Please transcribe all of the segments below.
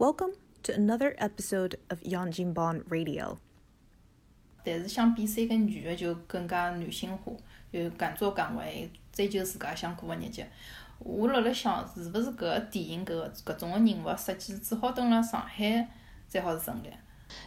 Welcome to another episode of Yang Jinbon Radio. 但是相比三个女的就更加男性化，就敢作敢为，追求自家想过的日脚。我辣辣想，是勿是搿个电影搿个搿种个人物设计只好蹲辣上海才好是成立？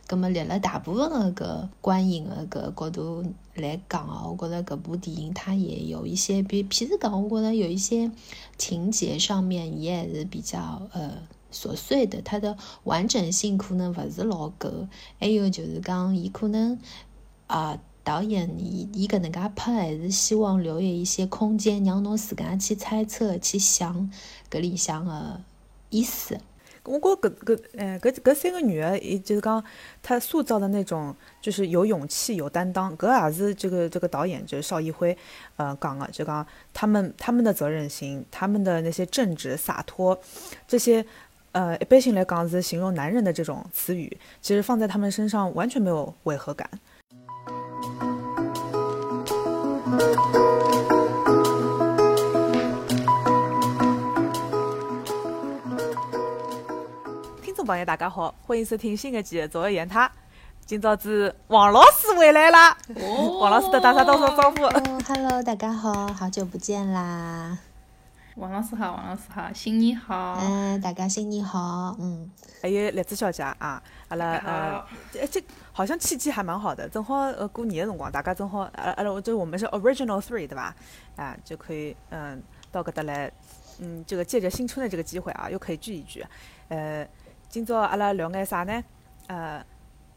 葛末立辣大部分个搿观影个搿角度来讲哦，我觉着搿部电影它也有一些，比譬如讲，我觉着有一些情节上面伊还是比较呃琐碎的，它的完整性可能勿是老够。还有就是讲，伊可能啊，导演伊伊搿能介拍，还是希望留有一些空间，让侬自家去猜测、去想搿里向个意思。我觉搿搿哎搿搿三个女的，伊就是讲她塑造的那种，就是有勇气、有担当，搿也是这个这个导演就是邵艺辉，呃讲的，就讲他们他们的责任心，他们的那些正直、洒脱，这些呃一般性来讲是形容男人的这种词语，其实放在他们身上完全没有违和感。听众朋友，大家好，欢迎收听新一期的《左右言他》。今朝子王老师回来啦！哦王老师的打声打声招呼。哦，Hello，大家好，好久不见啦！王老师好，王老师好，新年好。嗯，大家新年好，嗯，还有栗子小姐啊，阿拉呃这好像契机还蛮好的，正好呃过年的辰光，大家正好呃阿拉就我们是 original three 对吧？啊，就可以嗯到搿搭来，嗯这个借着新春的这个机会啊，又可以聚一聚。呃，今朝阿拉聊眼啥呢？呃，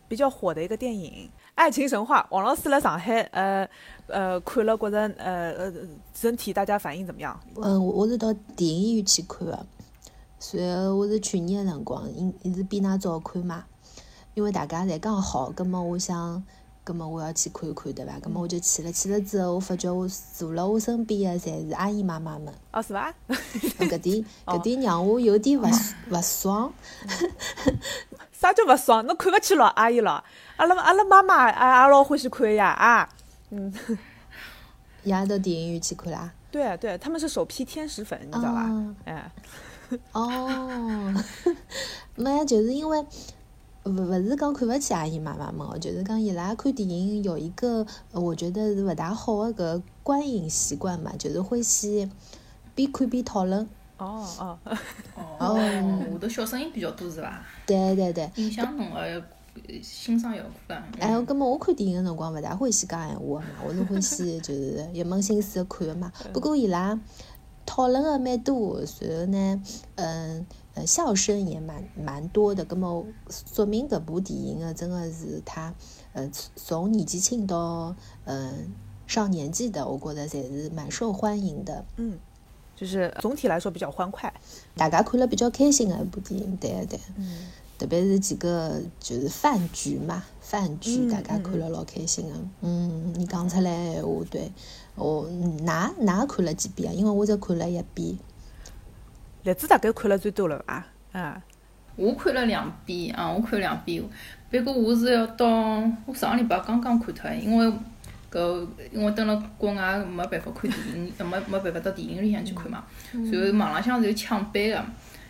比较火的一个电影《爱情神话》，王老师来上海呃呃看了，觉着呃呃整体大家反应怎么样？嗯，我是到电影院去看的，随后我是去年的辰光，因伊是比㑚早看嘛，因为大家侪讲好，葛末我想，葛末我要去看一看，对伐？葛末我就去了，去了之后，我发觉我坐辣我身边的侪是阿姨妈妈们，哦，是伐？搿点 搿点让我有点勿勿爽。啥叫勿爽？侬看勿起老阿姨咯？阿拉阿拉妈妈也也老欢喜看呀啊！伊 也到电影院去看啦？对对，他们是首批天使粉，你知道吧？啊哎，哦，没呀，就是因为勿勿是讲看勿起阿姨妈妈们哦，就是讲伊拉看电影有一个，呃我觉得是勿大好的搿观影习惯嘛，就是欢喜边看边讨论。哦哦，哦，下头小声音比较多是伐？对对对，影响侬个呃欣赏效果啊。哎，葛末我看电影的辰光勿大欢喜讲闲话的嘛，我是欢喜就是一门心思的看的嘛。不过伊拉讨论的蛮多，然后呢，嗯呃，笑声也蛮蛮多的。葛末说明搿部电影啊，真的是它呃从年纪轻到嗯上年纪的，我觉得侪是蛮受欢迎的。嗯，就是总体来说比较欢快。大家看了比较开心的一部电影，对对。嗯，特别是几个就是饭局嘛，饭局嗯大家看了老开心的。嗯，你讲出来闲话，对，哦，哪哪看了几遍啊？因为我只看了一遍。栗子大概看了最多了吧？啊，我看了两遍啊，我看了两遍。不过我是要到我上个礼拜刚刚看脱，因为搿因为蹲辣国外没办法看电影，呃 没没办法到电影里向去看嘛。然后网浪向是有抢版个，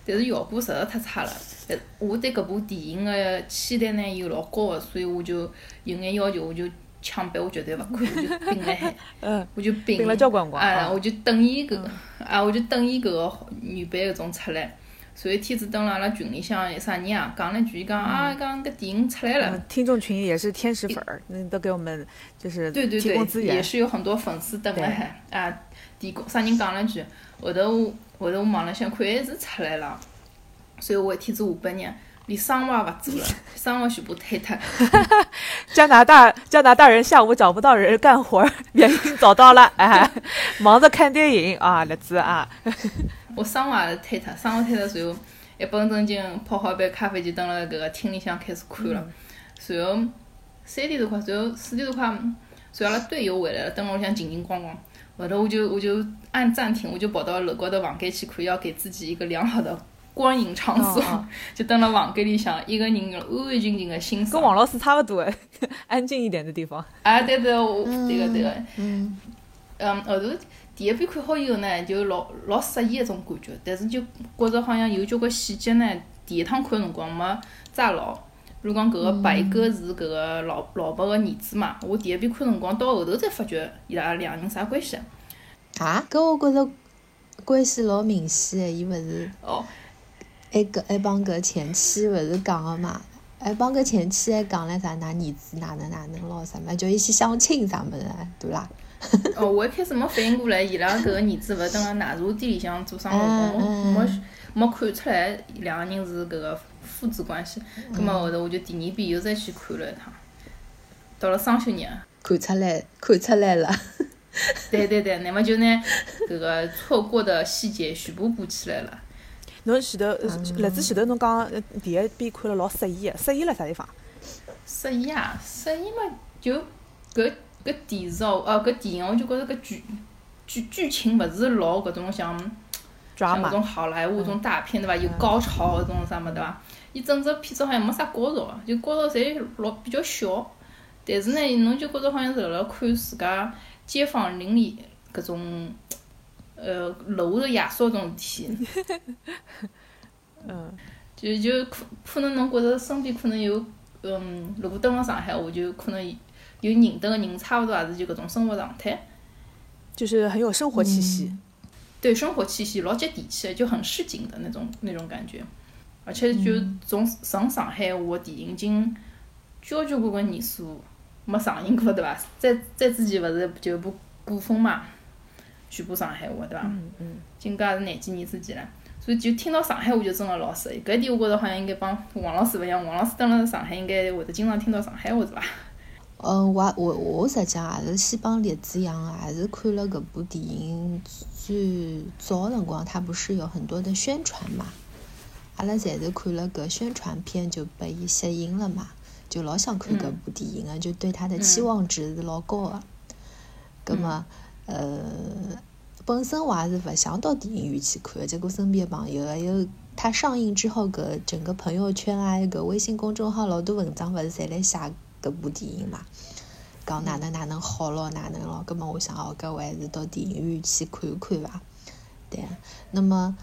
但是效果实在太差了。但我对搿部电影个期待呢又老高个，所以我就有眼要求，我就抢版我绝对勿看，我就 并辣海。嗯，我就并并了交关辰光哎，啊我就等伊搿啊，我就等伊搿个女版搿种出来。所以天子蹲辣阿拉群里向啥人啊讲了一句，伊讲啊讲搿电影出来了嗯，听众群也是天使粉儿，那，都给我们就是对对对，也。是有很多粉丝蹲辣海啊，提供啥人讲了一句，后头我后头我网浪向看还是出来了，所以我一天子下半日连生活也勿做了，生活全部推脱。加拿大加拿大人下午找不到人干活儿，原因找到了，哎，忙着看电影啊，栗子啊，我生活也是推脱，生活推脱，随后一本正经泡好一杯咖啡就蹲辣搿个厅里向开始看了，随后三点多快，随后四点多快，随后阿拉队友回来了，蹲辣屋里向静静光光，后头我就我就按暂停，我就跑到楼高头房间去看，要给自己一个良好的观影场所，就蹲辣房间里向一个人安安静静的欣赏。跟王老师差不多，安静一点的地方。啊，对对，我对个对个。嗯，嗯，后头第一遍看好以后呢，就老老适意一种感觉，但是就觉着好像有交关细节呢，第一趟看辰光没抓牢。如果讲搿个白鸽是搿个老老伯个儿子嘛，我第一遍看辰光到后头才发觉伊拉两人啥关系。啊，搿我觉着关系老明显个，伊勿是哦，还搿还帮搿前妻勿是讲个嘛？还帮搿前妻还讲了啥？㑚儿子哪能哪能咯？啥么叫伊去相亲啥物事，对伐？哦，我一开始没反应过来，伊拉搿个儿子勿是蹲辣奶茶店里向做生活，我没没看出来两个人是搿个父子关系。葛末后头我就第二遍又再去看了一趟，到了双休日，看出来，看出来了。对对对，那么就拿搿个错过的细节全部补起来了。侬前头，辣子前头侬讲第一遍看了老适意个，适意辣啥地方？适意啊，适意嘛，就搿搿电视哦，哦搿电影，我就觉着搿剧剧剧情勿是老搿种像像搿种好莱坞种大片对伐？有高潮搿种啥物事对伐？伊整只片子好像没啥高潮，就高潮侪老比较小。但是呢，侬就觉着好像是辣辣看自家街坊邻里搿种。呃，楼的亚索种事体，嗯，就就可可能侬觉着身边可能有，嗯，如果蹲辣上海，我就可能有认得个人，差勿多也是就搿种生活状态，就是很有生活气息，对，生活气息老接地气的，就很市井的那种那种感觉，而且就从上上海话电影已经交交关关年数没上映过，对伐？在在之前勿是就部古风嘛？全部上海话，对伐？嗯嗯。今家是廿几年之前了，所以就听到上海话就真个老适意。搿点我觉着好像应该帮王老师勿一样，王老师蹲辣上海应该会得经常听到上海话，是伐？嗯，我我我实际上也是先帮栗子一样，也是看了搿部电影最早辰光，它不是有很多的宣传嘛？阿拉侪是看了搿宣传片就被伊吸引了嘛，就老想看搿部电影个，就对它的期望值是老高个。葛末。呃，本身我还是勿想到电影院去看，结果身边朋友还有它上映之后，搿整个朋友圈啊，搿微信公众号老多文章，勿是侪来写搿部电影嘛？讲哪能哪能好咯，哪能咯？葛末我想哦，搿我还是到电影院去看看伐？对，那么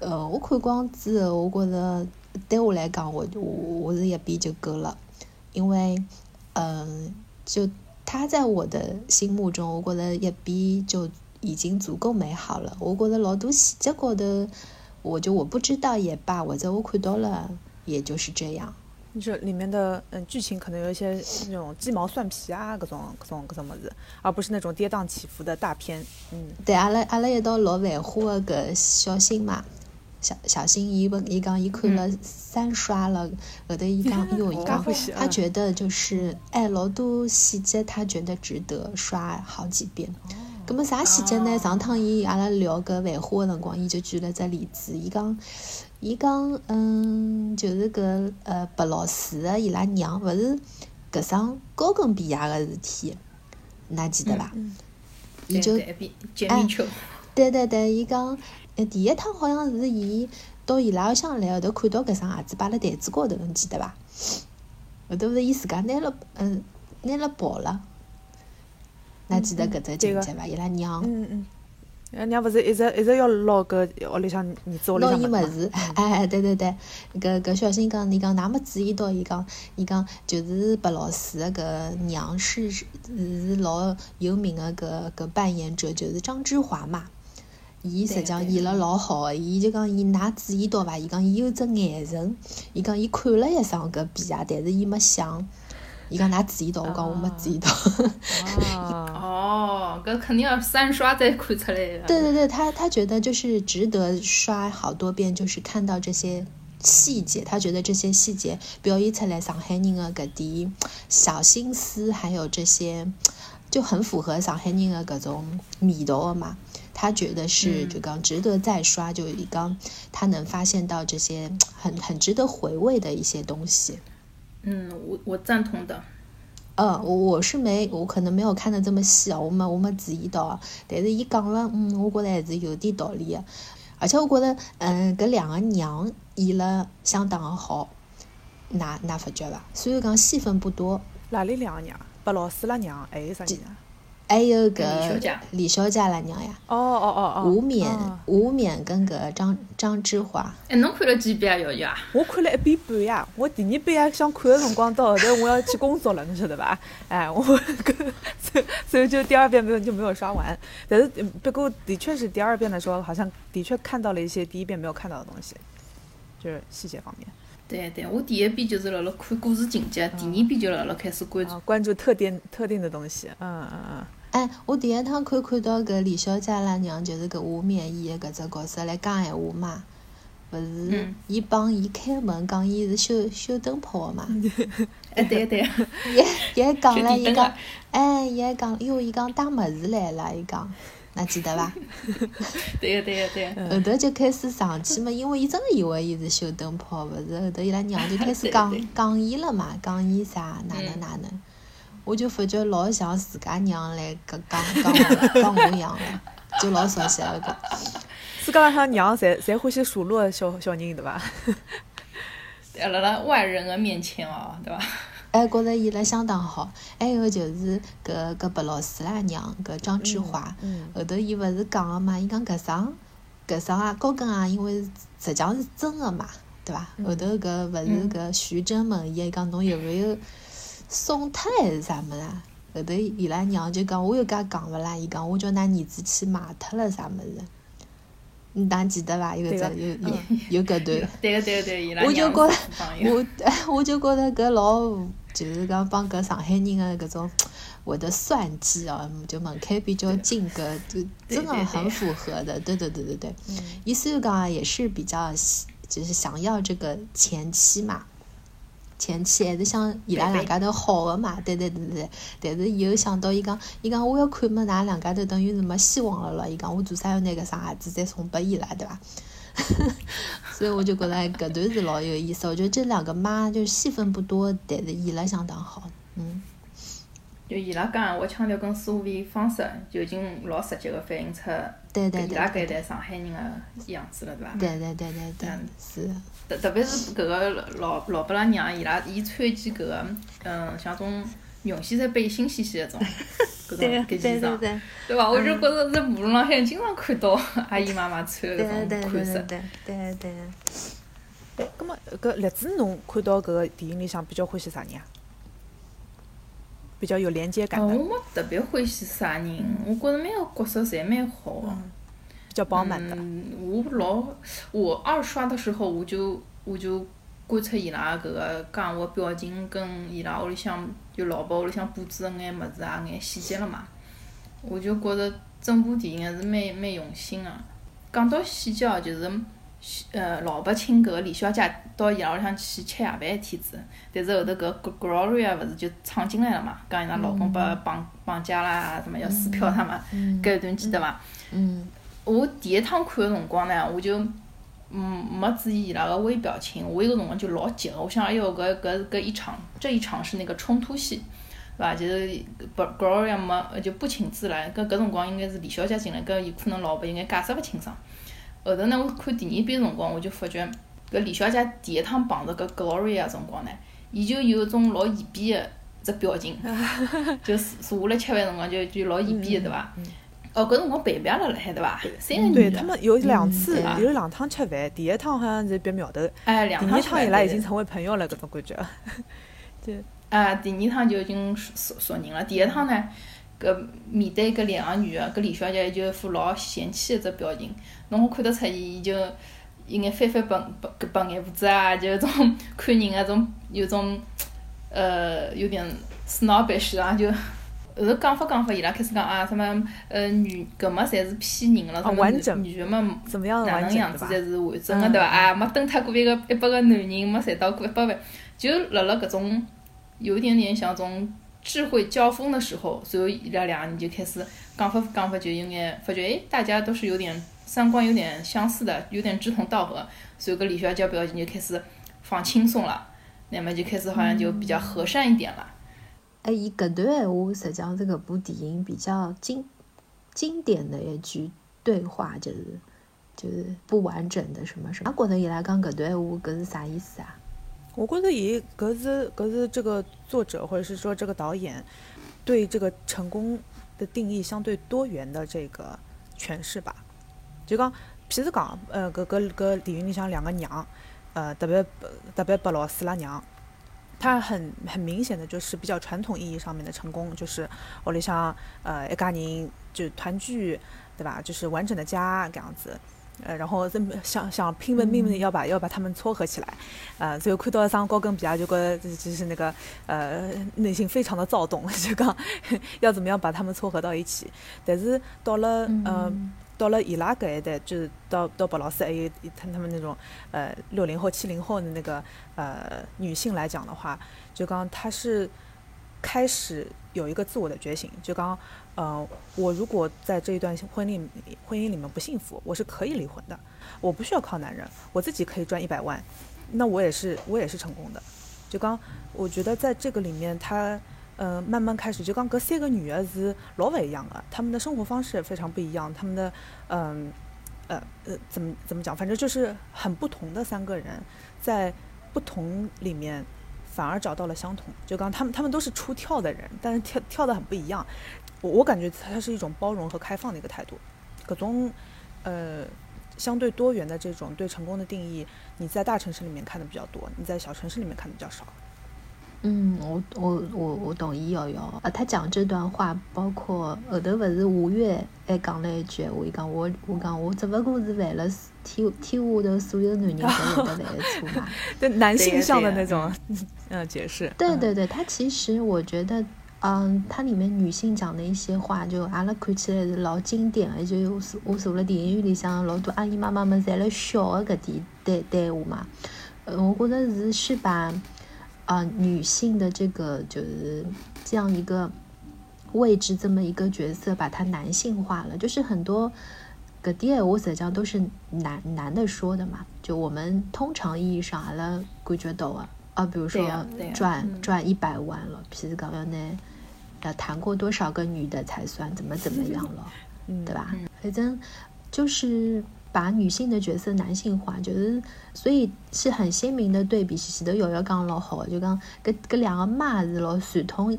呃，我看光之后，我觉着对我来讲，我我我是一遍就够了，因为嗯，就。他在我的心目中，我觉得一遍就已经足够美好了。我觉得老多细节高头，我就我不知道也罢，或者我看到了，也就是这样。这里面的嗯剧情可能有一些那种鸡毛蒜皮啊，各种各种各种么子，而不是那种跌宕起伏的大片。嗯，对，阿拉阿拉一道老繁花的个小心嘛。小小新，伊问伊讲，伊看了三刷了，后头伊讲，哟，伊讲，他觉得就是哎，老多细节，他觉得值得刷好几遍。咁么啥细节呢？上趟伊阿拉聊搿繁花的辰光，伊就举了只例子，伊讲，伊讲，嗯，就是搿呃白老师个伊拉娘，勿是搿桩高跟皮鞋个事体，㑚记得伐？伊就哎，对对对，伊讲。哎，第一趟好像是伊到伊拉屋里向来，后头看到搿双鞋子摆辣台子高头，侬记得伐？后头是伊自家拿了，嗯，拿了跑了。㑚记得搿只情节伐？伊拉娘，嗯嗯，伊拉娘勿是一直一直要捞搿屋里向儿子屋里向捞伊物事，哎，对对对，搿搿小新讲，伊讲㑚没注意到？伊讲，伊讲就是白老师个搿娘是是老有名个搿搿扮演者，就是张之华嘛。伊实际上演了老好个，伊就讲伊㑚注意到伐？伊讲伊有只眼神，伊讲伊看了一双搿皮鞋，但是伊没想。伊讲㑚注意到，我讲我没注意到。哦，搿肯定要三刷才看出来个。对对对，他他觉得就是值得刷好多遍，就是看到这些细节，他觉得这些细节表现出来上海人的搿点小心思，还有这些就很符合上海人的搿种味道嘛。他觉得是就刚值得再刷，就一刚他能发现到这些 很很值得回味的一些东西。嗯，我我赞同的。嗯，我我是没我可能没有看的这么细啊，我没我没注意到，但是伊讲了，嗯，我觉得还是有点道理的。而且我觉得，嗯，搿两个娘演了相当的好，哪哪发觉伐？虽然讲戏份不多。哪里两个娘？白老师拉娘还有啥人啊？还有李小搿姐李小姐拉娘呀，哦哦哦哦，吴冕哦，吴冕跟搿张张之华，哎，侬看了几遍啊？瑶瑶啊？我看了一遍半呀，我第二遍也想看的辰光，到后头我要去工作了，侬晓得吧？哎，我搿 所以所以就第二遍没有就没有刷完。但是嗯不过的确是第二遍的时候，好像的确看到了一些第一遍没有看到的东西，就是细节方面对对，我第一遍就是辣辣看故事情节，第二遍就辣辣开始关注啊，关注特定特定的东西。嗯嗯嗯，哎，我第一趟看看到搿李小姐拉娘，就是搿吴冕演的搿只角色来讲闲话嘛，勿是嗯。伊帮伊开门讲伊是修修灯泡的嘛，哎，对对，伊伊还讲了，伊讲哎，伊还讲，哟，伊讲带物事来了，伊讲，㑚记得伐？对对对，后头就开始上去嘛，因为伊真的以为伊是修灯泡，勿是后头伊拉娘就开始 讲讲伊了嘛，讲伊啥哪能嗯哪能，我就发觉老像自家娘来搿讲讲我讲我一样了，就老熟悉了搿。自家浪向娘侪侪欢喜数落小小人，对伐？辣辣外人的面前哦，对伐？哎，觉着伊拉相当好。还有就是搿搿白老师啦娘搿张之华，嗯后头伊勿是讲个嘛，伊讲搿双搿双啊高跟啊，因为实际上是真个嘛，对伐？嗯后头搿勿是搿徐峥问伊，伊讲侬有没有送脱还是啥物事啊？后头伊拉娘就讲我有介讲勿啦？伊讲我叫㑚儿子去买脱了啥物事？你当记得伐？有个搿只有有有搿段。对个对个对，伊拉我就觉得是朋友。我 我就觉着搿老就是讲帮搿上海人的搿种会得算计哦，就门槛比较近，搿就真的很符合的。对对对对对，嗯伊虽然讲也是比较喜就是想要这个前妻嘛。前妻还是想伊拉两家头好的嘛，对对对对对。但是以后想到伊讲，伊讲我要看么，㑚两家头等于是没希望了咯。伊讲我做啥要拿搿双鞋子再送拨伊拉，对伐？所以我就觉得哎搿段是老有意思。我觉得这两个妈就是戏份不多，但是演了相当好。嗯，就伊拉讲闲话腔调跟思维方式，就已经老直接个反映出对对伊拉搿一代上海人个样子了，对伐？对对对对对嗯，是。特特别是搿个老老伯拉娘，伊拉伊穿起搿个，嗯，像种绒线衫背心兮兮那种，搿种搿件裳，对对伐？我就觉着在马路浪向经常看到阿姨妈妈穿搿对对对种款式。对对对。哎，葛么搿栗子侬看到搿个电影里向比较欢喜啥人啊？比较有连接感哦，的，我没特别欢喜啥人，我觉着每个角色侪蛮好个。比较饱满的。嗯，我老我二刷的时候，我就我就观察伊拉搿个讲话表情跟伊拉屋里向就老婆屋里向布置的眼物事啊，眼细节了嘛，我就觉着整部电影还是蛮蛮用心个、讲到细节哦，就是呃老伯请搿个李小姐到伊拉屋里向去吃夜饭一天子，但是后头搿 Gloria 勿是就闯进来了嘛，讲伊拉老公被绑绑架啦，什么要撕票他嘛，搿一段记得伐？嗯。我第一趟看个辰光呢，我就嗯没注意伊拉个微表情，我有个辰光就老急个，我想哎哟搿搿搿一场这一场是那个冲突戏，对伐？就是不 Gloria 没就不请自来，搿搿辰光应该是李小姐进来，搿有可能老婆应该解释勿清爽。后头呢，我看第二遍辰光，我就发觉搿李小姐第一趟碰着搿 Gloria 辰光呢，伊就有一种老嫌变个只表情，就是坐下来吃饭辰光就就老嫌变个对伐？哦，搿辰光陪陪也辣辣海对伐？三个女的，对他们有两次，嗯有两趟吃饭，第一趟好像是别苗头，哎，第二两趟吃饭趟伊拉已经成为朋友了，搿种感觉。对啊，第二趟就已经熟熟熟人了。第一趟呢，搿面对搿两个女的，搿李小姐就一副老嫌弃的只表情，侬好看得出伊伊就有眼翻翻白白搿白眼胡子啊，就有种 看人啊种有种呃有点 snobbish 啊，就后头讲法讲法，伊拉开始讲啊什么呃女搿么侪是骗人了，啊什么完整女的嘛怎么样哪能样子？才是完整个对伐？嗯啊，没蹬脱过一个一百个男人，没赚到过一百万，就辣辣搿种有一点点像种智慧交锋的时候，随后伊拉两个人就开始讲法讲法，就有眼发觉哎，大家都是有点三观有点相似的，有点志同道合，所以搿李小姐表情就开始放轻松了，那么就开始好像就比较和善一点了。哎，伊搿段话实际上是搿部电影比较经经典的一句对话，就是就是不完整的什么什么。我觉得伊拉讲搿段话搿是啥意思啊？我觉得伊搿是搿是这个作者或者是说这个导演对这个成功的定义相对多元的这个诠释吧。就讲，譬如讲，呃，搿搿搿电影里向两个娘，呃，特别特别白老师拉娘，她很很明显的就是比较传统意义上面的成功，就是屋里向呃一家人就团聚，对吧？就是完整的家这样子。呃，然后这么想想拼命命的要把要把他们撮合起来，呃，最后看到一双高跟皮啊，就觉就是那个呃内心非常的躁动，就讲 要怎么样把他们撮合到一起。但是到了呃到了伊拉搿一代，就是到到白老师还有他他们那种呃六零后七零后的那个呃女性来讲的话，就刚她是开始有一个自我的觉醒，就刚。呃，我如果在这一段婚姻婚姻里面不幸福，我是可以离婚的，我不需要靠男人，我自己可以赚一百万，那我也是我也是成功的。就刚，我觉得在这个里面，他呃慢慢开始，就刚，搿三个女儿是老勿一样的，他们的生活方式也非常不一样，他们的嗯呃呃怎么怎么讲，反正就是很不同的三个人，在不同里面反而找到了相同。就刚他们他们都是出跳的人，但是跳跳的很不一样。我我感觉它是一种包容和开放的一个态度，各种呃相对多元的这种对成功的定义，你在大城市里面看的比较多，你在小城市里面看的比较少。嗯，我我我我同意瑶瑶啊，他讲这段话，包括后头勿是五月还讲了一句，我讲我我讲我只不过是犯了天天下头所有男人都会得来错嘛，对男性向的那种嗯解释。对对对，他其实我觉得。嗯，它里面女性讲的一些话，就阿拉看起来是老经典的，就我我坐了电影院里向，老多阿姨妈妈们侪辣笑的搿点对对话嘛。呃，我觉得是是把啊女性的这个就是这样一个位置，这么一个角色，把它男性化了。就是很多搿点话实际上都是男男的说的嘛。就我们通常意义上阿拉感觉到啊，啊，比如说赚赚一百万了，譬如讲要那。要谈过多少个女的才算怎么怎么样了，对吧？反正就是把女性的角色男性化，就是所以是很鲜明的对比。前头瑶瑶讲老好，就讲搿搿两个妈是老传统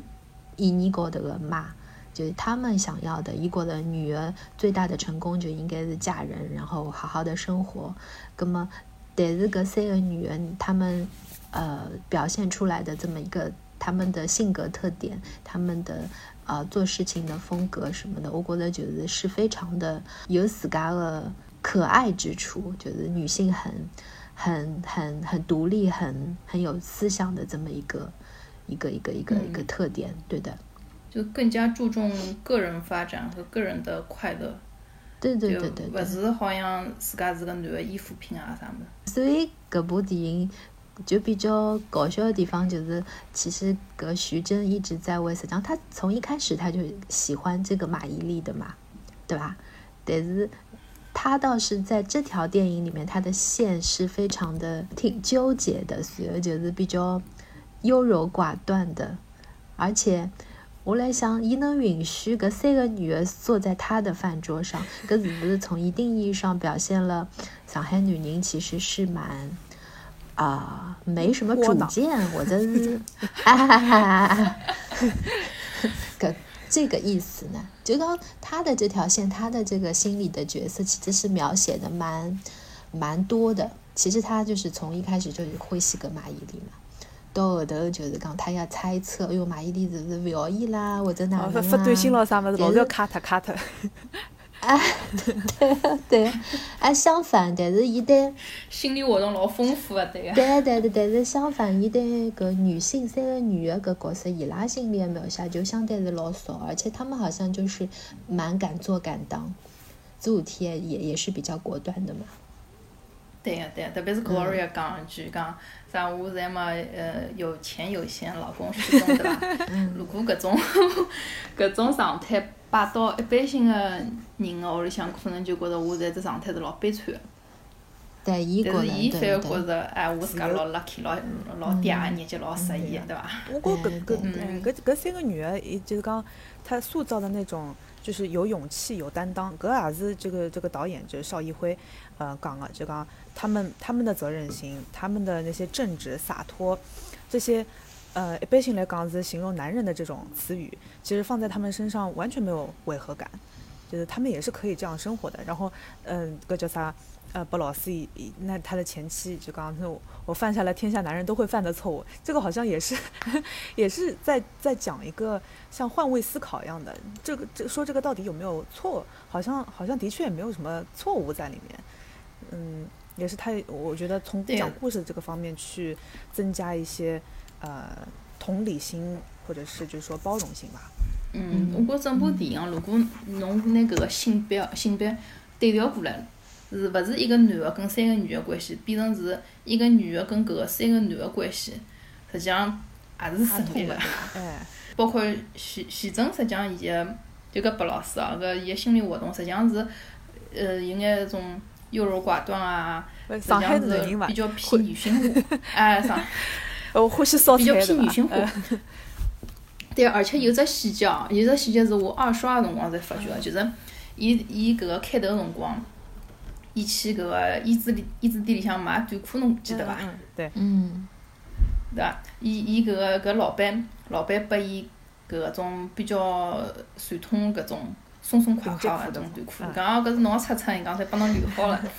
意义高头的妈，就是他们想要的，一国的女儿最大的成功就应该是嫁人，然后好好的生活。那么，但是搿三个女人，她们呃表现出来的这么一个。他们的性格特点，他们的呃做事情的风格什么的，我觉得就是是非常的有自家的可爱之处，就是女性很很很很独立，很很有思想的这么一个一个一个一个一个特点，对的，就更加注重个人发展和个人的快乐，对对对对，不是好像自家是个男的依附品啊啥的，所以这部电影。就比较搞笑的地方就是，其实葛徐峥一直在为实际上他从一开始他就喜欢这个马伊琍的嘛，对吧？但是他倒是在这条电影里面，他的线是非常的挺纠结的，所以就是比较优柔寡断的。而且我来想，伊能允许搿三个女的坐在他的饭桌上，搿是不是从一定意义上表现了上海女人其实是蛮。啊，没什么主见，我真是，哈哈哈哈个这个意思呢？就刚他的这条线，他的这个心理的角色，其实是描写的蛮蛮多的。其实他就是从一开始就是会喜个马伊琍嘛，到后头就是讲他要猜测，哎呦，马伊琍是不是不要伊啦，或者哪样啊？发短信咯啥么子，老是要卡特卡他。哎，对对，哎，相反，但是伊对心理活动老丰富的，对个。对对对，但是相反，伊对搿女性三个女的搿角色，伊拉心里的描写就相对是老少，而且他们好像就是蛮敢做敢当，做事体也也是比较果断的嘛。对呀对呀，特别是 Gloria 讲一句讲啥，我在嘛呃有钱有闲，老公失踪，对吧？如果搿种搿种状态。摆到一般性的人的屋里向，可能就觉着我在这状态是老悲惨的。但是伊反而觉着，哎，我自家老 lucky，老老嗲，日脚老适意，对伐？我觉搿搿嗯搿搿三个女的，就是讲她塑造的那种，就是有勇气、有担当。搿也是这个这个导演就是邵艺辉，呃讲个，就讲他们他们的责任心，他们的那些正直、洒脱，这些。呃，一般性来讲是形容男人的这种词语，其实放在他们身上完全没有违和感，就是他们也是可以这样生活的。然后，嗯，个叫啥？呃，不老师以那他的前妻就刚刚说，我犯下了天下男人都会犯的错误，这个好像也是，也是在在讲一个像换位思考一样的，这个这说这个到底有没有错？好像好像的确也没有什么错误在里面，嗯，也是他，我觉得从讲故事这个方面去增加一些呃同理心或者是就是说包容性吧。嗯，我觉整部电影如果侬拿搿个性别性别对调过来。是勿是一个男个跟三个女个关系，变成是一个女个跟搿个三个男个关系，实际上也是成立的。哎，包括徐徐峥，实际上伊个就搿白老师啊，搿伊个心理活动实际上是，呃，有眼种优柔寡断啊，实际上是比较偏女性化。哎，上 我欢喜烧菜比较偏女性化。对，而且有只细节哦，有只细节是我二刷个辰光才发觉个，就是伊伊搿个开头辰光。伊去搿个衣橱里衣橱店里向买短裤，侬记得伐？对。嗯。对伐？伊伊搿个搿老板，老板拨伊搿种比较传统搿种松松垮垮个种短裤，讲搿是侬个尺寸，伊讲侪帮侬留好了。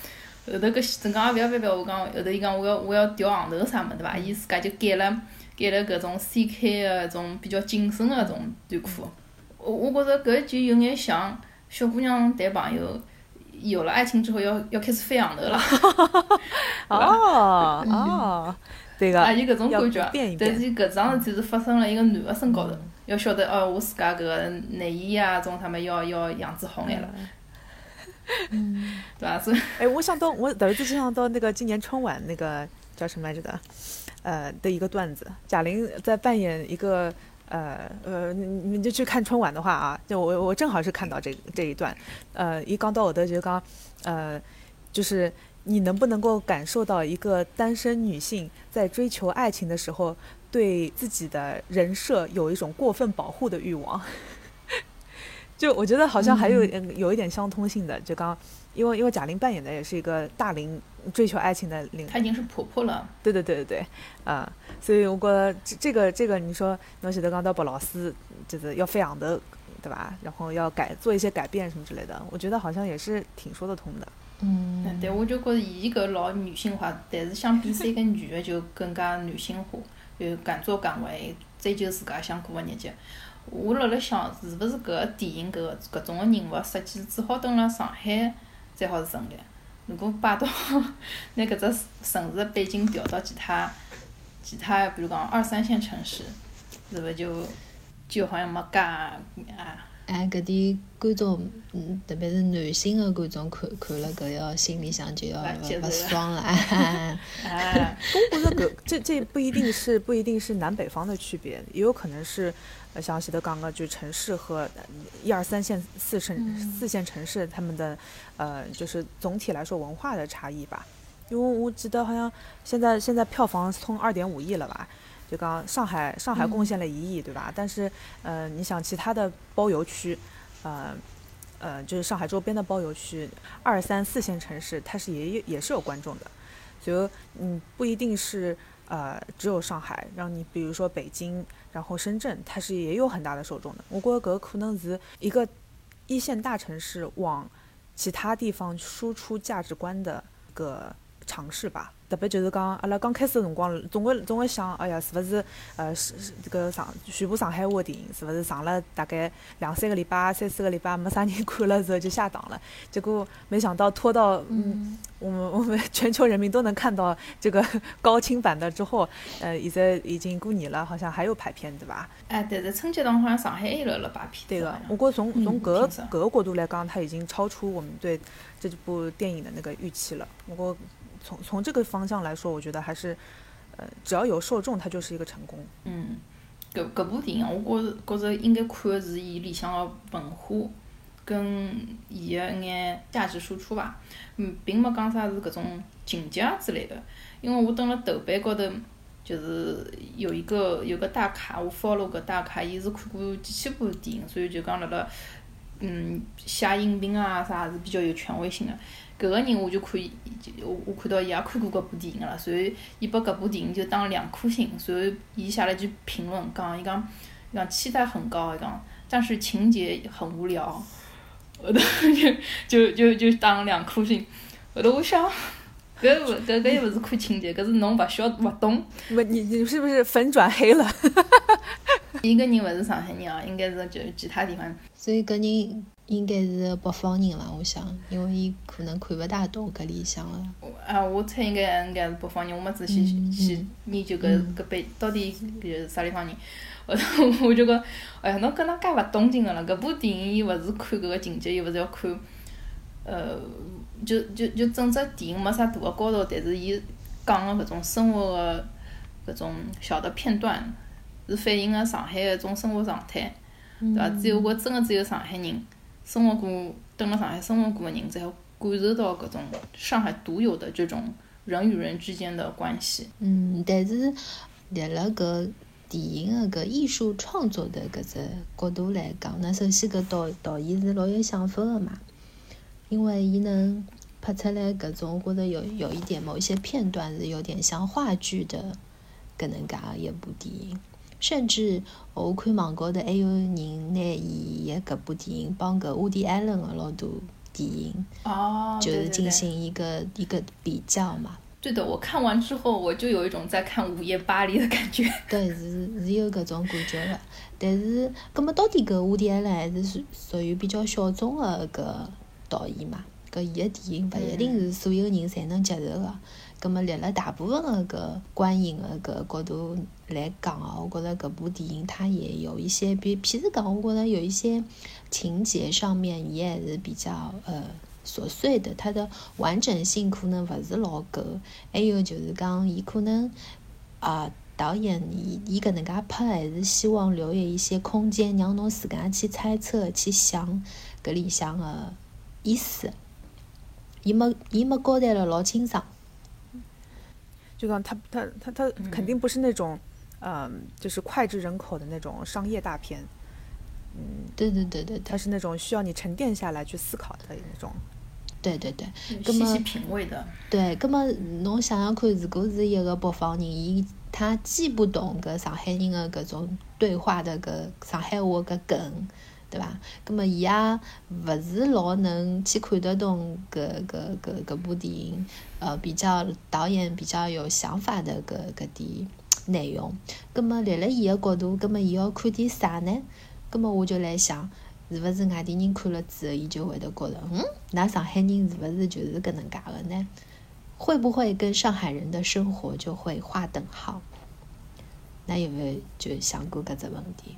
后头搿先生讲勿要勿要勿要，我讲后头伊讲我要我要调行头啥物事对伐？伊自家就改了改了搿种 CK 个种比较紧身个种短裤。我我觉着搿就有眼像小姑娘谈朋友。有了爱情之后，要要开始飞行头了，哦哦，对个，啊，有搿种感觉，但是搿桩事体是发生了一个男个身高头，要晓得哦，我自家搿个内衣啊，种啥物事要要样子好眼了，嗯，对啊？所以，哎，我想到我突然之间想到那个今年春晚那个叫什么来着的，呃的一个段子，贾玲在扮演一个。呃呃，你你就去看春晚的话啊，就我我正好是看到这这一段，呃，一刚到我的就刚，呃，就是你能不能够感受到一个单身女性在追求爱情的时候，对自己的人设有一种过分保护的欲望？就我觉得好像还有有一点相通性的，就刚。因为因为贾玲扮演的也是一个大龄追求爱情的领，她已经是婆婆了。对对对对对，啊，所以我觉得这这个这个你说侬晓得讲到白老师就是要飞扬头，对吧？然后要改做一些改变什么之类的，我觉得好像也是挺说得通的。嗯，对，我就觉着伊搿老女性化，但是相比三个女的就更加女性化，就敢作敢为，追求自家想过的日脚。我辣辣想，是勿是搿个电影搿个搿种个人物设计只好蹲辣上海？才好是成立。如果摆到 拿搿只城市背景调到其他其他，比如讲二三线城市，是勿就就好像没介啊？哎，搿点观众，嗯，特别是男性个观众看看了搿要心里向就要勿勿爽了。哎，中国的搿这这不一定是不一定是南北方的区别，也有可能是。像西德刚刚就城市和一二三线四城四线城市他们的呃就是总体来说文化的差异吧，因为我记得好像现在现在票房冲二点五亿了吧，就刚上海上海贡献了一亿对吧？但是呃你想其他的包邮区，呃呃就是上海周边的包邮区二三四线城市它是也也是有观众的，所以嗯不一定是呃只有上海，让你比如说北京。然后深圳它是也有很大的受众的，我觉得搿可能是一个一线大城市往其他地方输出价值观的个尝试吧。特别就是讲，阿拉刚开始的辰光，总归总归想，哎呀，是勿是呃是是这个上全部上海话电影，是勿是上了大概两三个礼拜、三四个礼拜，没啥人看了之后就下档了。结果没想到拖到嗯，我们 我们全球人民都能看到这个 高清版的之后，呃，现在已经过年了，好像还有排片，对吧？哎，但是春节档好像上海还有了排片。对个，我觉从从搿搿个角度来讲，它已经超出我们对这部电影的那个预期了。我觉。从从这个方向来说，我觉得还是，呃，只要有受众，它就是一个成功。嗯，搿搿部电影，我觉着觉着应该看的是伊里向的文化跟伊的一眼价值输出吧。嗯，并没讲啥是搿种情节之类的。因为我蹲辣豆瓣高头，就是有一个有个大咖，我 follow 个大咖，伊是看过几千部电影，所以就讲辣辣嗯写影评啊啥是比较有权威性的。搿个人我就可以，我我看到伊也看过搿部电影个了，随后伊拨搿部电影就打两颗星，所以伊写了一句评论，讲伊讲伊讲期待很高，伊讲但是情节很无聊，后 头就就就就打了两颗星，后头我想。搿勿搿搿又勿是看情节，搿是侬勿晓勿懂。勿你你是不是粉转黑了？伊个人勿是上海人啊，应该是就其他地方。所以搿人应该是北方人伐？我想，因为伊可能看勿大懂搿里向个。啊，我猜应该应该是北方人，我没仔细去研究搿搿背到底是啥地方人。后头我就讲，哎呀，侬搿能介勿懂劲个了？搿部电影伊勿是看搿个情节，又勿是要看，呃。就就就整只电影没啥大个高潮，但是伊讲个搿种生活个搿种小的片段，是反映个上海个一种生活状态，对伐？只有我真个只有上海人生活过，蹲了上海生活过个人，才会感受到搿种上海独有的这种人与人之间的关系。嗯，但是立辣搿电影个搿艺术创作的搿只角度来讲，那首先搿导导演是老有想法个嘛。因为伊能拍出来搿种，我觉着有有一点某一些片段是有点像话剧的搿能介一部电影，甚至我看网高头还有人拿伊个搿部电影帮搿乌迪艾伦个老多电影，哦，就是进行一个一个比较嘛。对的，我看完之后我就有一种在看《午夜巴黎》的感觉。对，是是有搿种感觉的。但是，葛么到底搿乌迪艾伦还是属属于比较小众个搿。导演嘛，搿伊个电影勿一定是所有人侪能接受个。葛么立辣大部分个搿观影个搿角度来讲哦，我觉着搿部电影它也有一些，比譬如讲，我觉着有一些情节上面也还是比较呃琐碎的，它的完整性可能勿是老够。还有就是讲，伊可能啊，导演伊伊搿能介拍，还是希望留有一些空间，让侬自家去猜测、去想搿里向个。意思，伊没伊没交代了老清爽，就讲他他他他肯定不是那种，嗯，就是脍炙人口的那种商业大片，嗯，对对对对，它是那种需要你沉淀下来去思考的那种，对对对，细细品味的，对，葛么侬想想看，如果是一个北方人，伊他既不懂个上海人的搿种对话的搿上海话搿梗。对伐？葛么伊也勿是老能去看得懂搿搿搿搿部电影，呃，比较导演比较有想法的搿搿点内容。葛末立辣伊个角度，葛末伊要看点啥呢？葛末我就来想，是勿是外地人看了之后，伊就会得觉着，嗯，那上海人是勿是就是搿能介个呢？会不会跟上海人的生活就会划等号？那有没有就想过搿只问题？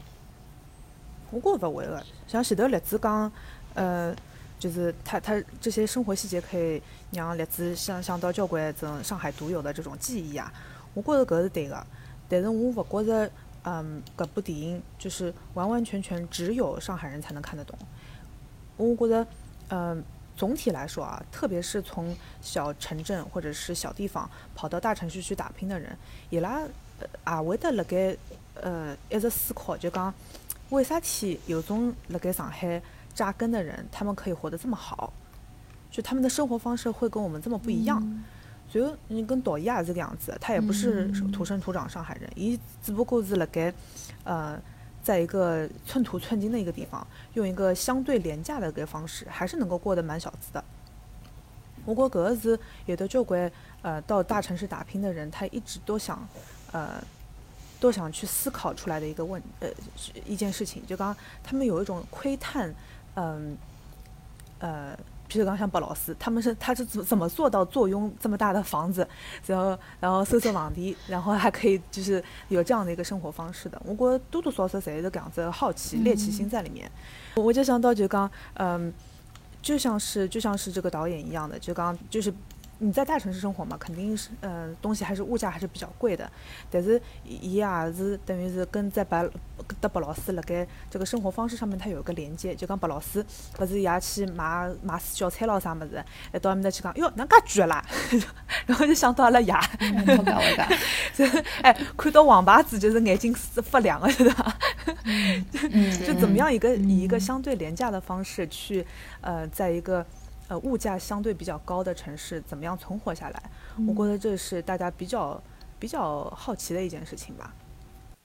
我觉勿会个，像前头栗子讲，呃，就是他他这些生活细节可以让栗子想想到交关种上海独有的这种记忆啊。我觉着搿是对个，但是我勿觉着，嗯，搿部电影就是完完全全只有上海人才能看得懂。我觉着，嗯，总体来说啊，特别是从小城镇或者是小地方跑到大城市去打拼的人，伊拉也会得辣盖呃一直思考，就讲。为啥体有种辣盖上海扎根的人，他们可以活得这么好？就他们的生活方式会跟我们这么不一样。所以你跟导演也是这样子，他也不是土生土长上海人，伊只不过是辣盖呃，在一个寸土寸金的一个地方，用一个相对廉价的个方式，还是能够过得蛮小资的。不过搿个是有的交关呃到大城市打拼的人，他一直都想呃。都想去思考出来的一个问呃一件事情，就刚他们有一种窥探，嗯呃，比如刚像白老师，他们是他是怎怎么做到坐拥这么大的房子，然后然后收收房地，然后还可以就是有这样的一个生活方式的？我觉多多少少侪是这样子好奇猎奇心在里面。我就想到就讲嗯，就像是就像是这个导演一样的，就刚就是。你在大城市生活嘛，肯定是，呃，东西还是物价还是比较贵的。但是，伊也是等于是跟在白，跟白老师辣盖这个生活方式上面，他有一个连接。就讲白老师，勿是也去买买小菜咯啥物事，一到埃面搭去讲，哟，哪介贵啦？然后就想到阿拉爷，哎，看到黄牌子就是眼睛发亮个，是吧？嗯，就怎么样一个以一个相对廉价的方式去，呃，在一个呃物价相对比较高的城市，怎么样存活下来？我觉得这是大家比较比较好奇的一件事情吧。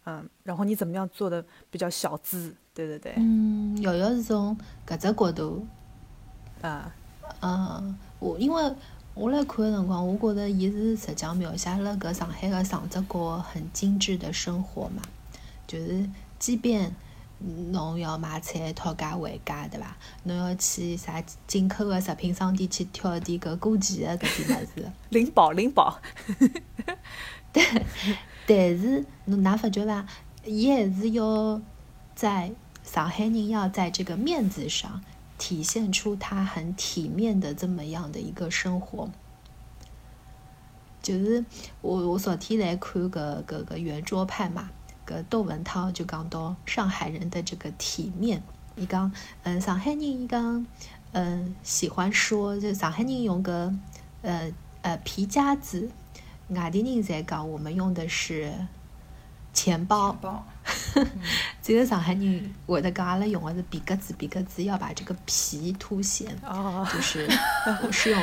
嗯，然后你怎么样做的比较小资？对对对。嗯，瑶瑶是从搿只角度，啊，嗯，我因为我来看的辰光，我觉得伊是实际上描写了搿上海个上只角很精致的生活嘛，就是即便侬要买菜讨价还价，对伐？侬要去啥进口个食品商店去挑点搿过期个搿点物事，拎包拎包。但但是侬㑚发觉伐？伊还是要在上海人要在这个面子上体现出他很体面的这么样的一个生活。就是我我昨天来看搿搿个圆桌派嘛，个窦文涛就讲到上海人的这个体面。伊讲，嗯，上海人伊讲，嗯，喜欢说就上海人用个呃呃皮夹子。外地人在讲，我们用的是钱包。包，只有上海人会得讲，阿拉用的是皮革子，皮革子要把这个皮凸显，哦，就是是用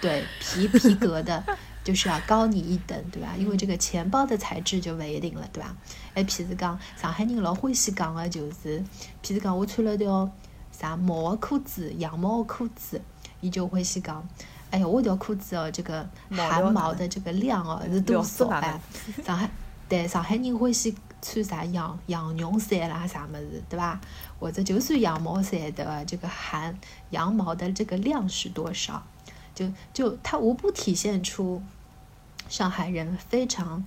对皮皮革的，就是要高你一等，对吧？因为这个钱包的材质就不一定了，对吧？哎，譬如讲，上海人老欢喜讲的就是，譬如讲我穿了条啥毛的裤子，羊毛的裤子，伊就欢喜讲。哎呀，我条裤子哦，这个汗毛的这个量哦是多少哎？上海对上海人欢喜穿啥羊羊绒衫啦啥么子，对吧？或者就算羊毛衫的这个含羊毛的这个量是多少？就就它无不体现出上海人非常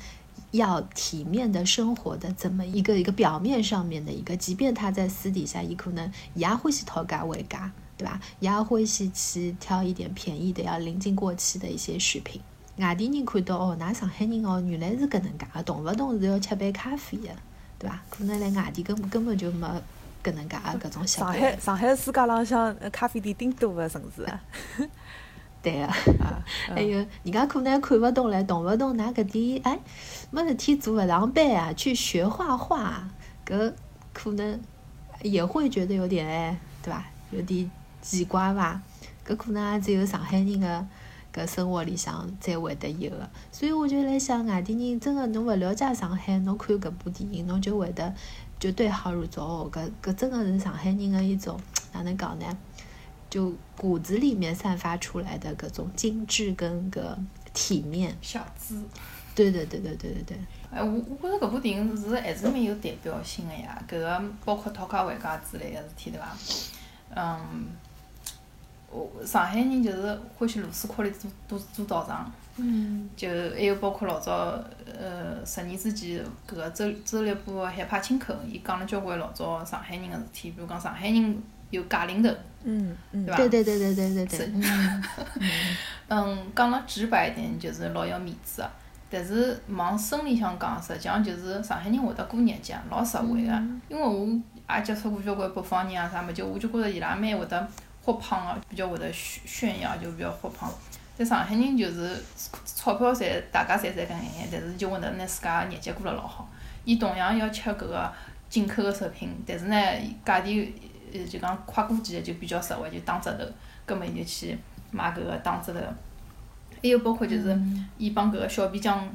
要体面的生活的这么一个一个表面上面的一个，即便他在私底下也可能也欢喜讨价还价。对吧？也欢喜去挑一点便宜的，要临近过期的一些食品。外地人看到哦，那上海人哦，原来是搿能介，动勿动是要吃杯咖啡的，对吧？可能来外地根本根本就没搿能介的搿种习惯。上海上海世界浪向咖啡店顶多的城市。对啊，还有人家可能看勿懂嘞，动勿动㑚搿点哎，没事体做勿上班啊，去学画画，搿可能也会觉得有点哎，对伐？有点。奇怪伐？搿可能也只有上海人的搿生活里向才会得有个。所以我就辣想，外地人真的侬勿了解上海，侬看搿部电影，侬就会得就对号入座哦。搿搿真的是上海人的一种哪能讲呢？就骨子里面散发出来的各种精致跟个体面。小资。对对对对对对对。哎，我我觉着搿部电影是还是蛮有代表性的呀。搿个包括讨价还价之类的事体，对伐？嗯。我上海人就是欢喜螺丝壳里做做做道场，嗯就还有包括老早，呃，十年之前，搿个周周立波个《海派清口》，伊讲了交关老早上海人个事体，比如讲上海人有假领头，嗯嗯，对对对对对对对。嗯，讲了直白一点，就是老要面子个。但是往深里向讲，实际上就是上海人会得过日脚，老实惠个。因为我也接触过交关北方人啊啥物就我就觉着伊拉蛮会得。豁胖个，比较会得炫炫耀，就比较豁胖。但上海人就是钞票侪，大家侪侪搿眼眼，但是就会得拿自家日脚过了老好。伊同样要吃搿个进口个食品，但是呢，价钿呃就讲快过期个就比较实惠，就打折头。葛末伊就去买搿个打折头。还有包括就是，伊帮搿个小皮匠。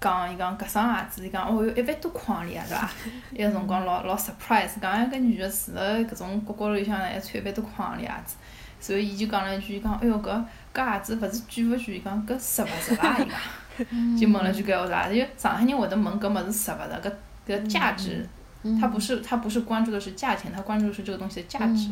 讲伊讲搿双鞋子，伊讲哦哟一万多块钿啊，是伐？伊个辰光老老 surprise，讲一个女个住辣搿种角角里向还穿一万多块钿鞋子，所以伊就讲了一句，伊讲哎哟搿搿鞋子勿是贵勿贵？伊讲搿值勿值啦？伊讲，就问了句搿话啥？就上海人会得问搿物事值勿值？搿搿价值，他不是他不是关注的是价钱，他关注的是这个东西的价值。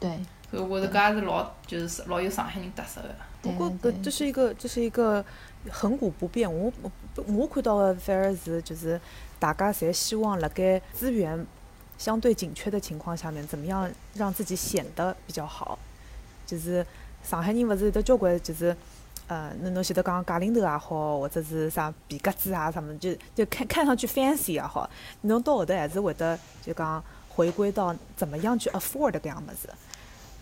对。所以我觉着搿也是老就是老有上海人特色的。不过搿这是一个这是一个。恒古不变，我我我看到的反而是就是大家侪希望辣盖资源相对紧缺的情况下面，怎么样让自己显得比较好。就是上海人勿是有得交关，就是呃，侬侬前头讲假领头也好，或者是啥皮革子啊什么，就就看看上去 fancy 也好，侬到后头还是会得就讲回归到怎么样去 afford 搿样物事。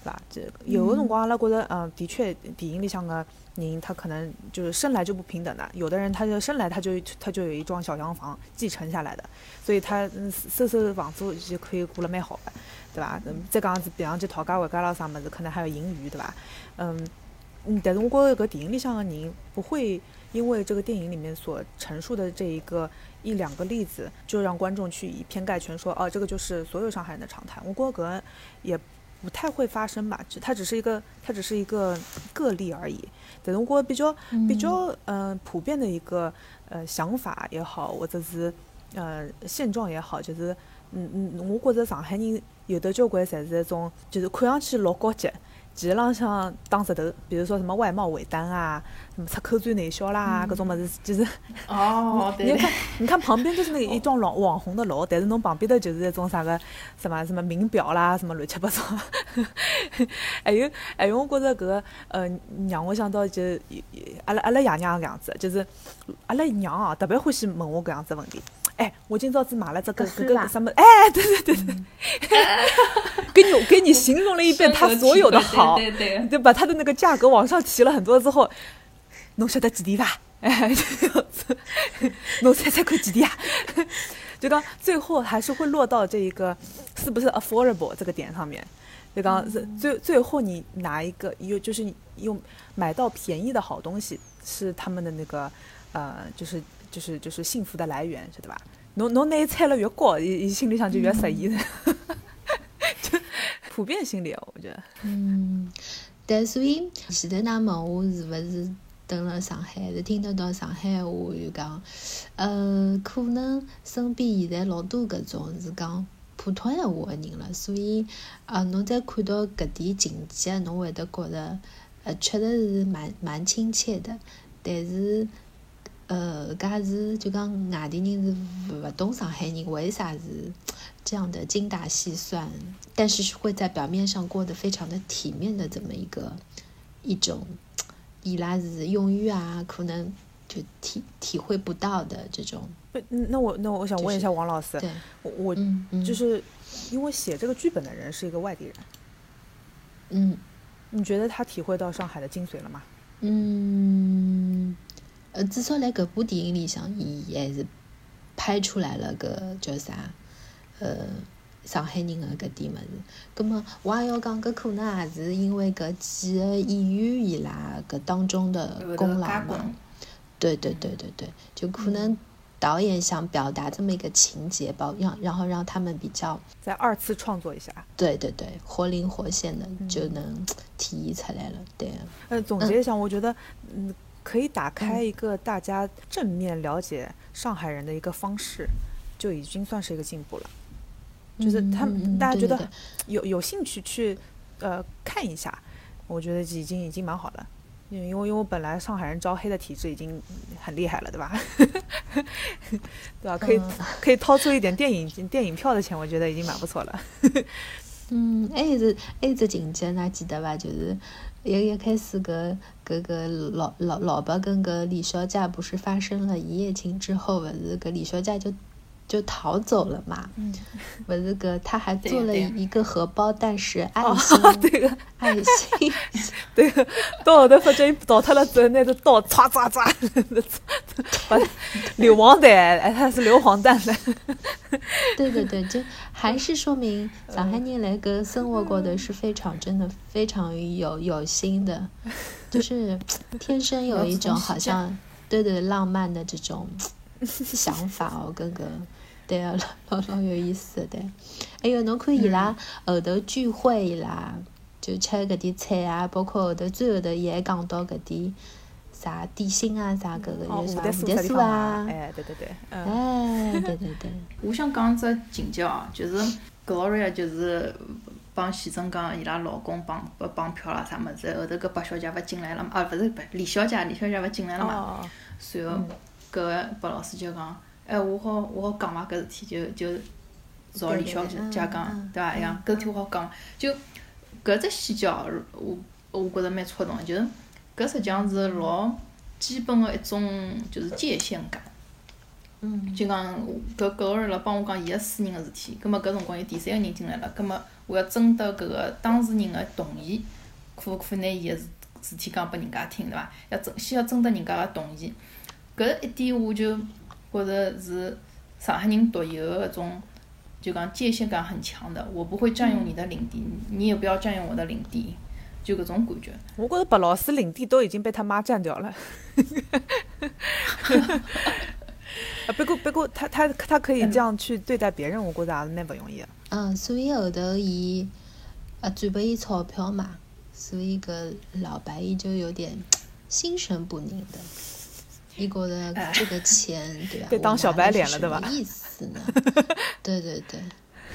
对伐？这有的辰光阿拉觉着，嗯，的确，电影里向个人他可能就是生来就不平等的，有的人他就生来他就他就有一幢小洋房继承下来的，所以他收收房租就可以过了蛮好的，对伐？嗯，再讲子，比方去讨价还价了啥么子，可能还有盈余，对伐？嗯嗯，但是我觉着搿电影里向个人不会因为这个电影里面所陈述的这一个一两个例子，就让观众去以偏概全说，哦，这个就是所有上海人的常态。我觉着搿也不太会发生吧，只它只是一个它只是一个个例而已。但是我觉着比较比较嗯普遍的一个呃想法也好，或者是呃现状也好，就是嗯嗯，我觉着上海人有的交关侪是一种，就是看上去老高级。其实浪向打石头，比如说什么外贸尾单啊，什么出口转内销啦，搿种物事，就是哦，你看，你看旁边就是那个一幢网 网红的楼，但是侬旁边头就是一种啥个什么什么名表啦，什么乱七八糟。还有还有，我觉着搿个呃，让我想到就阿拉阿拉爷娘搿样子，就是阿拉娘啊，特别欢喜问我搿样子问题。哎，我今朝子买了这个这个什么？哎，对对对对，给你给你形容了一遍他所有的好，对对，就把他的那个价格往上提了很多之后，侬晓得几钿吧？哎，这样子，侬猜猜看几钿啊？就讲最后还是会落到这一个是不是 affordable 这个点上面。就讲是最最后你拿一个又就是用买到便宜的好东西是他们的那个呃就是。就是就是幸福的来源，晓得吧？侬侬那猜了越高，伊伊心里想就越适意的，就普遍心理，我觉得。嗯，但所以前头那问我是勿是等了上海，是听得到上海话就讲，呃，可能身边现在老多搿种是讲普通闲话的人了，所以啊，侬再看到搿点情节，侬会得觉着，呃，确实是蛮蛮亲切的，但是。呃，搿是就讲外地人是不懂上海人为啥是 这样的精打细算，但是会在表面上过得非常的体面的这么一个一种，伊拉是用语啊，可能就体体会不到的这种。那我那我想问一下王老师，我我就是因为写这个剧本的人是一个外地人，嗯，你觉得他体会到上海的精髓了吗？嗯。呃，至少在搿部电影里向，伊还是拍出来了个叫啥？呃，上海人的搿点物事。葛么我也要讲，搿可能也是因为搿几个演员伊拉搿当中的功劳嘛。对对对对对，就可能导演想表达这么一个情节，包让然后让他们比较再二次创作一下。对对对，活灵活现的就能 体现出来了。对。呃，总结一下，我觉得，嗯。可以打开一个大家正面了解上海人的一个方式，就已经算是一个进步了。就是他们大家觉得有有兴趣去呃看一下，我觉得已经已经蛮好了。因为因为我本来上海人招黑的体质已经很厉害了，对吧？对吧？可以 可以掏出一点电影电影票的钱，我觉得已经蛮不错了。嗯，还有是还有只情节，还记得吧？就是。一一开始，个个个老老老伯跟个李小姐不是发生了一夜情之后，不是个李小姐就就逃走了嘛？嗯，不是个他还做了一个荷包蛋是 爱心，对个爱心，对个到后头发觉倒脱了之后，拿着刀唰唰唰，把 硫磺蛋，哎，他是硫磺蛋的。对对对，就 还是说明上海人来个生活过的是非常真的非常有有心的，就是天生有一种好像对对浪漫的这种想法哦，哥哥，对啊，老老有意思的。还有侬看伊拉后头聚会伊拉，就吃搿点菜啊，包括后头最后头伊还讲到搿点。啥点心啊，啥搿个有啥蝴蝶酥啊？哎，对对对，哎，对对对。我想讲只情节哦，就是 Gloria 就是帮徐峥讲伊拉老公绑绑票啦啥物事，后头搿白小姐勿进来了嘛？啊，勿是白李小姐，李小姐勿进来了嘛？随后搿个白老师就讲，哎，我好我好讲伐？搿事体就就朝李小姐讲，对伐？一样，搿事体我好讲，就搿只细节哦，我我觉着蛮触动，就是。搿实际上是老基本个一种，就是界限感。嗯就讲搿搿个人辣帮我讲伊个私人个事体，葛末搿辰光有第三个人进来了，葛末我要征得搿个当事人个同意，可勿可以拿伊个事事体讲拨人家听，对伐？要征先要征得人家个同意，搿一点我就觉着是上海人独有的搿种，就讲界限感很强的，我不会占用你的领地，你也不要占用我的领地，就搿种感觉。我觉得白老师领地都已经被他妈占掉了。啊，不过不过他他他可以这样去对待别人，我觉得也是蛮不容易的。嗯，所以后头伊啊转拨伊钞票嘛，所以搿老白伊就有点心神不宁的。伊觉得这个钱 对吧？被当小白脸了对吧意思呢？对 对对。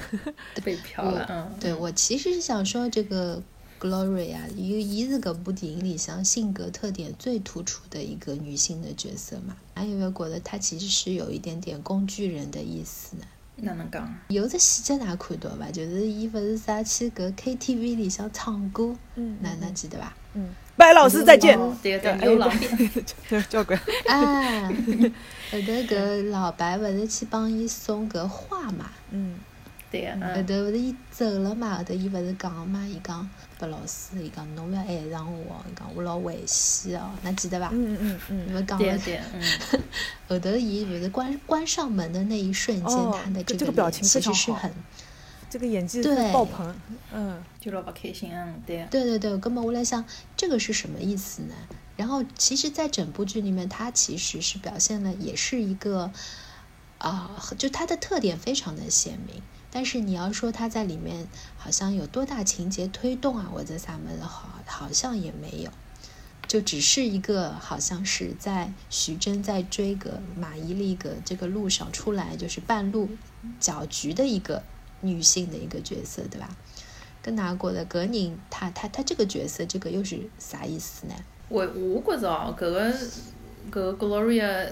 被嫖了，嗯，对我其实是想说，这个 Gloria 伊伊是搿部电影里向性格特点最突出的一个女性的角色嘛，还有没有觉得她其实是有一点点工具人的意思呢？哪能讲？有只细节㑚看到伐？就是伊勿是啥去搿 KTV 里向唱歌，嗯哪能记得伐？嗯，白老师再见。哦对对，哎牛郎店。就交关。啊，后头搿老白不是去帮伊送个花嘛？嗯，对个，后嗯，头勿是伊走了嘛？后头伊勿是讲嘛？伊讲白老师，伊讲侬勿要爱上我，伊讲我老危险哦，㑚记得伐？嗯嗯嗯嗯，你们讲了对个对后头伊勿是关关上门的那一瞬间，哦他的个这个表情其实是很这个演技对爆棚。嗯，就老不开心，嗯，对个。对对对，根本我在想这个是什么意思呢？然后其实，在整部剧里面，他其实是表现了也是一个啊、就他的特点非常的鲜明。但是你要说他在里面好像有多大情节推动啊，或者啥么的，好好像也没有，就只是一个好像是在徐峥在追个马伊琍个这个路上出来，就是半路搅局的一个女性的一个角色，对吧？跟哪国的格宁，他他他这个角色，这个又是啥意思呢？我我觉着哦，搿个搿个 Gloria，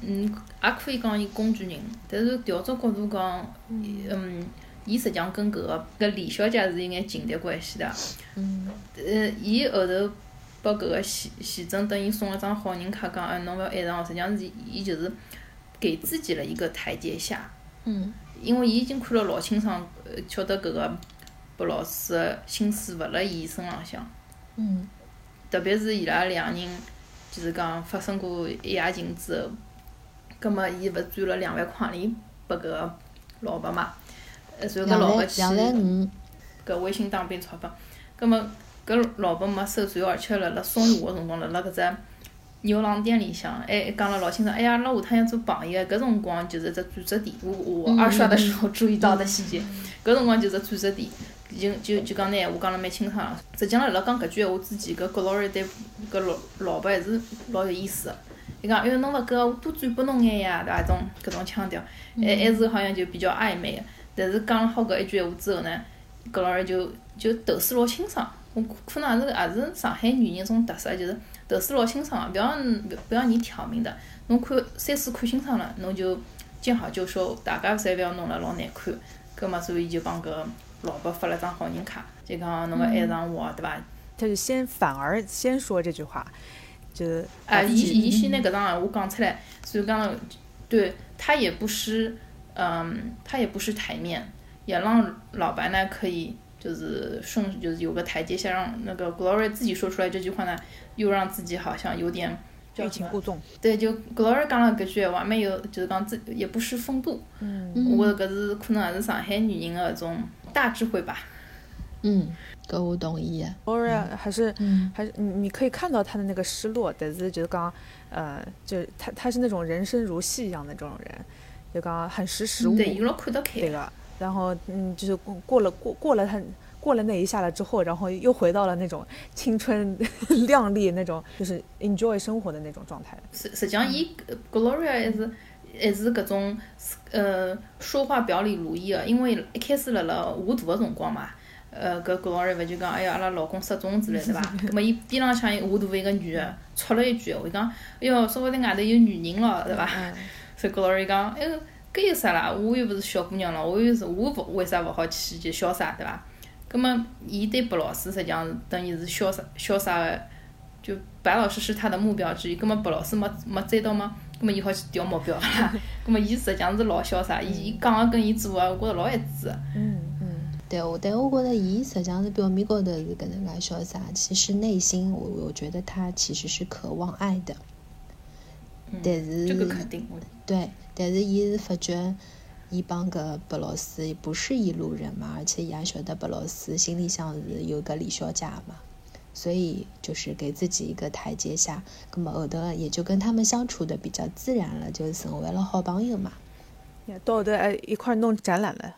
嗯，也可以讲伊工具人，但是调只角度讲，嗯，伊实际上跟搿个搿李小姐是有眼情敌关系的。嗯呃，伊后头拨搿个徐徐峥等于送了张好人卡，讲哎侬勿要爱上我，实际上是伊就是给自己了一个台阶下。嗯因为伊已经看了老清爽，呃，晓得搿个白老师的心思勿辣伊身浪向，嗯。特别是伊拉两人就是讲发生过一夜情之后，葛末伊勿转了两万块钿拨搿个老婆嘛，呃，然后搿老婆去搿微信打笔钞票，葛末搿老婆没收，然后而且辣辣送我个辰光，辣辣搿只牛郎店里向，还讲了老清爽，哎呀，阿拉下趟要做朋友个，搿辰光就是只转折点，我我二刷的时候注意到的细节，搿辰光就是转折点，就就就讲拿闲话讲了蛮清爽。实际上辣辣讲搿句闲话之前，搿 Glory 对搿老老婆还是老有意思个。伊讲，哎哟，侬勿够，我多转拨侬眼呀，对伐？种搿种腔调，还还是好像就比较暧昧个。但是讲了好搿一句闲话之后呢，搿老人就就头思老清爽。我可能也是也是上海女人一种特色，就是头思老清爽个，勿要不要你挑明的。侬看三四看清爽了，侬就见好就收，大家侪勿要弄了老难看。葛末所以就帮搿老婆发了张好人卡，就讲侬勿爱上我，对伐？他就先反而先说这句话，就是啊，伊伊先拿搿桩闲话讲出来，所以讲，对他也不失，嗯，他也不失台面，也让老白呢可以就是顺，就是有个台阶下，让那个 Glory 自己说出来这句话呢，又让自己好像有点叫欲什么？擒故纵。对，就 Glory 讲了搿句闲话，蛮有，就是讲自也不失风度。嗯我觉着搿是可能也是上海女人的搿种大智慧吧。嗯，搿我同意的。，Laura 还是嗯还是你你可以看到他的那个失落，但是就是讲呃，就是他他是那种人生如戏一样的这种人，就讲很识时务，对，伊老看得开对。个。然后嗯，就是过过了过过了他过了那一下了之后，然后又回到了那种青春 靓丽那种，就是 enjoy 生活的那种状态。实实际上，伊 Gloria 还是还是搿种呃说话表里如一个，因为一开始辣辣画图个辰光嘛，呃搿 Gloria 勿就讲，哎呀，阿拉老公失踪之类，对伐？葛末伊边浪向画图一个女个，戳了一句，我讲，哎哟，说勿定外头有女人咯，对伐？嗯，所以 Gloria 讲，哎哟，搿有啥啦？我又勿是小姑娘了，我又是我勿为啥勿好去就潇洒，对伐？葛末伊对白老师实际上是等于是潇洒潇洒个，就白老师是他的目标之一。葛末白老师没没追到吗？葛末伊好去调目标啦。葛末伊实际上是老潇洒，伊伊讲个跟伊做个，我觉着老一致个。嗯嗯，对，我但我觉着伊实际上是表面高头是搿能介潇洒，其实内心我我觉得他其实是渴望爱的。嗯但是这个肯定，我对，但是伊是发觉，伊帮个白老师不是一路人嘛，而且伊也晓得白老师心里向是有个李小姐嘛，所以就是给自己一个台阶下，那么后头也就跟他们相处的比较自然了，就成为了好朋友嘛。呀到后头还一块弄展览了。